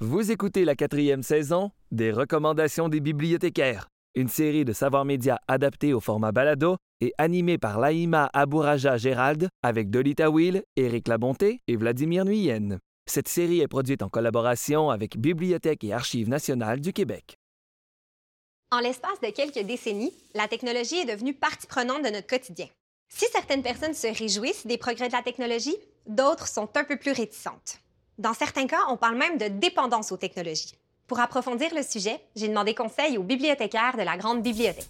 Vous écoutez la quatrième saison des Recommandations des bibliothécaires, une série de savoirs médias adaptés au format balado et animée par Laïma Abouraja Gérald avec Dolita Will, Éric Labonté et Vladimir Nuyen. Cette série est produite en collaboration avec Bibliothèque et Archives nationales du Québec. En l'espace de quelques décennies, la technologie est devenue partie prenante de notre quotidien. Si certaines personnes se réjouissent des progrès de la technologie, d'autres sont un peu plus réticentes. Dans certains cas, on parle même de dépendance aux technologies. Pour approfondir le sujet, j'ai demandé conseil aux bibliothécaires de la Grande Bibliothèque.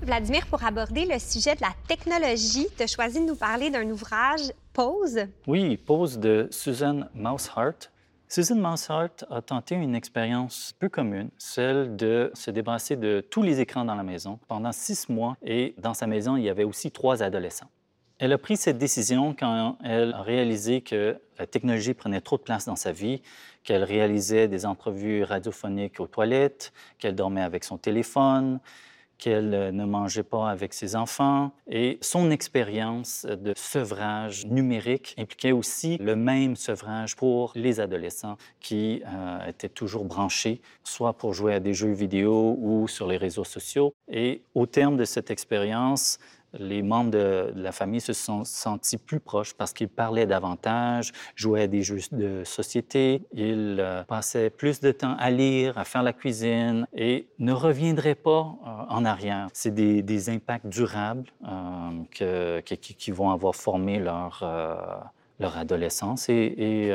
Vladimir, pour aborder le sujet de la technologie, tu as choisi de nous parler d'un ouvrage Pause. Oui, Pause de Susan Mousehart. Susan Mousehart a tenté une expérience peu commune, celle de se débarrasser de tous les écrans dans la maison pendant six mois et dans sa maison, il y avait aussi trois adolescents. Elle a pris cette décision quand elle a réalisé que la technologie prenait trop de place dans sa vie, qu'elle réalisait des entrevues radiophoniques aux toilettes, qu'elle dormait avec son téléphone, qu'elle euh, ne mangeait pas avec ses enfants. Et son expérience de sevrage numérique impliquait aussi le même sevrage pour les adolescents qui euh, étaient toujours branchés, soit pour jouer à des jeux vidéo ou sur les réseaux sociaux. Et au terme de cette expérience, les membres de, la famille se sont sentis plus proches parce qu'ils parlaient davantage, jouaient à des jeux de société, ils euh, passaient plus de temps à lire, à faire la cuisine et ne reviendraient pas euh, en arrière. C'est des, impacts durables euh, qui, vont avoir formé leur, leur adolescence et,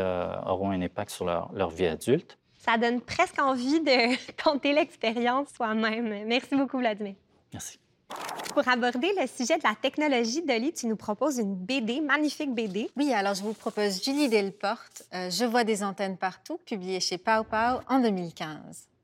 auront un impact sur leur, leur vie adulte. Ça donne presque envie de compter l'expérience soi-même. Merci beaucoup, Vladimir. Merci. Pour aborder le sujet de la technologie, Dolly, tu nous proposes une BD, magnifique BD. Oui, alors je vous propose Julie Delporte, euh, Je vois des antennes partout, publiée chez Pau Pau en 2015.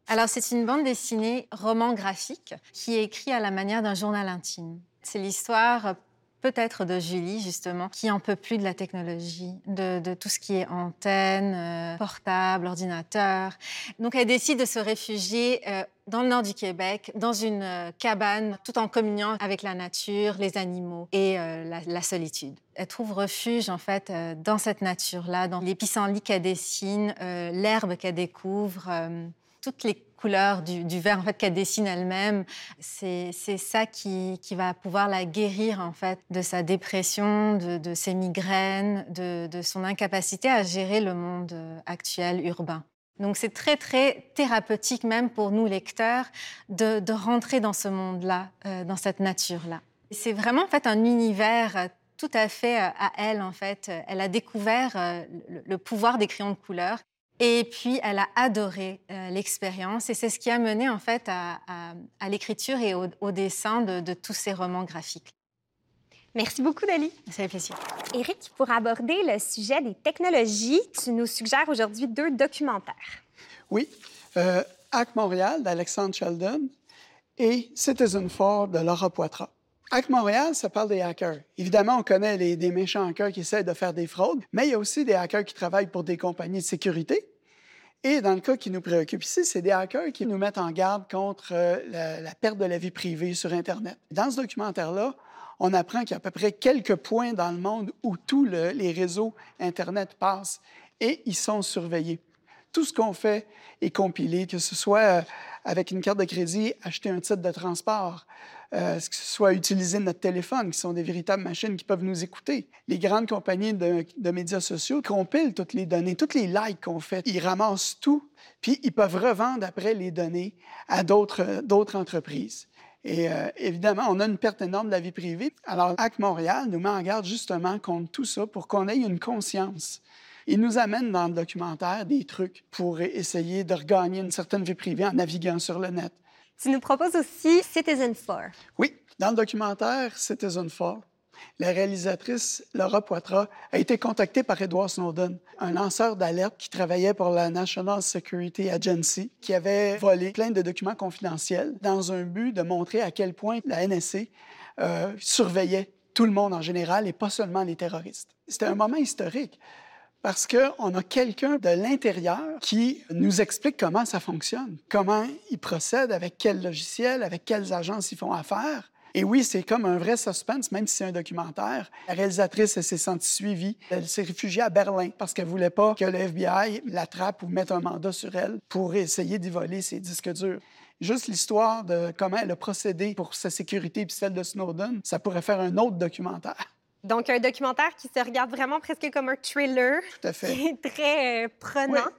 Alors c'est une bande dessinée roman graphique qui est écrite à la manière d'un journal intime. C'est l'histoire peut-être de Julie, justement, qui en peut plus de la technologie, de, tout ce qui est antenne, euh, portable, ordinateur. Donc, elle décide de se réfugier euh, dans le nord du Québec, dans une euh, cabane, tout en communiant avec la nature, les animaux et la, la, solitude. Elle trouve refuge, en fait, dans cette nature-là, dans les pissenlits qu'elle dessine, l'herbe qu'elle découvre, toutes les couleur du, du verre en fait qu'elle dessine elle-même. C'est ça qui, va pouvoir la guérir en fait de sa dépression, de, ses migraines, de, son incapacité à gérer le monde euh, actuel urbain. Donc c'est très très thérapeutique même pour nous lecteurs de, de rentrer dans ce monde-là, euh, dans cette nature-là. C'est vraiment en fait un univers tout à fait euh, à elle en fait. Elle a découvert le, pouvoir des crayons de couleur et puis, elle a adoré euh, l'expérience et c'est ce qui a mené en fait à, l'écriture et au, dessin de, tous ces romans graphiques. Merci beaucoup, Dali. Ça fait plaisir. Éric, pour aborder le sujet des technologies, tu nous suggères aujourd'hui deux documentaires. Oui. Euh, Hack Montréal d'Alexandre Sheldon et Citizen 4 de Laura Poitras. Hack Montréal, ça parle des hackers. Évidemment, on connaît les, des méchants hackers qui essaient de faire des fraudes, mais il y a aussi des hackers qui travaillent pour des compagnies de sécurité. Et dans le cas qui nous préoccupe ici, c'est des hackers qui nous mettent en garde contre euh, la, perte de la vie privée sur Internet. Dans ce documentaire-là, on apprend qu'il y a à peu près quelques points dans le monde où tous les réseaux Internet passent et ils sont surveillés. Tout ce qu'on fait est compilé, que ce soit euh, avec une carte de crédit, acheter un titre de transport, euh, que ce soit utiliser notre téléphone, qui sont des véritables machines qui peuvent nous écouter. Les grandes compagnies de, médias sociaux compilent toutes les données, toutes les likes qu'on fait. Ils ramassent tout, puis ils peuvent revendre après les données à d'autres entreprises. Et euh, évidemment, on a une perte énorme de la vie privée. Alors, Hack Montréal nous met en garde justement contre tout ça pour qu'on ait une conscience. Il nous amène dans le documentaire des trucs pour essayer de regagner une certaine vie privée en naviguant sur le net. Tu nous proposes aussi Citizen 4. Oui, dans le documentaire Citizen 4, la réalisatrice Laura Poitras a été contactée par Edward Snowden, un lanceur d'alerte qui travaillait pour la National Security Agency, qui avait volé plein de documents confidentiels dans un but de montrer à quel point la NSC euh, surveillait tout le monde en général et pas seulement les terroristes. C'était un moment historique parce qu'on a quelqu'un de l'intérieur qui nous explique comment ça fonctionne, comment ils procèdent, avec quel logiciel, avec quelles agences ils font affaire. Et oui, c'est comme un vrai suspense, même si c'est un documentaire. La réalisatrice, s'est sentie suivie. Elle s'est réfugiée à Berlin parce qu'elle voulait pas que le FBI l'attrape ou mette un mandat sur elle pour essayer d'y voler ses disques durs. Juste l'histoire de comment elle a procédé pour sa sécurité et celle de Snowden, ça pourrait faire un autre documentaire. Donc, un documentaire qui se regarde vraiment presque comme un thriller. Tout à fait. Qui est très euh, prenant.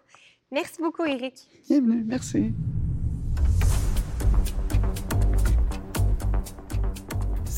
Merci beaucoup, Eric. Bienvenue, merci.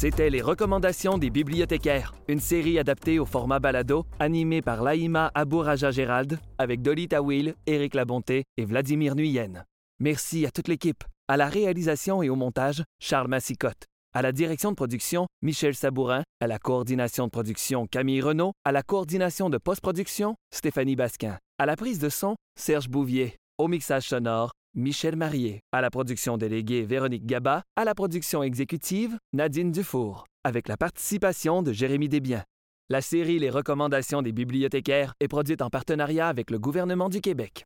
C'était Les recommandations des bibliothécaires, une série adaptée au format balado, animée par Laïma Abouraja Gérald, avec Dolly Tawil, Éric Labonté et Vladimir Nuyen. Merci à toute l'équipe. À la réalisation et au montage, Charles Massicotte. À la direction de production, Michel Sabourin. À la coordination de production, Camille Renaud. À la coordination de post-production, Stéphanie Basquin. À la prise de son, Serge Bouvier. Au mixage sonore, Michel Marié. À la production déléguée, Véronique Gaba. À la production exécutive, Nadine Dufour. Avec la participation de Jérémy Desbiens. La série Les recommandations des bibliothécaires est produite en partenariat avec le gouvernement du Québec.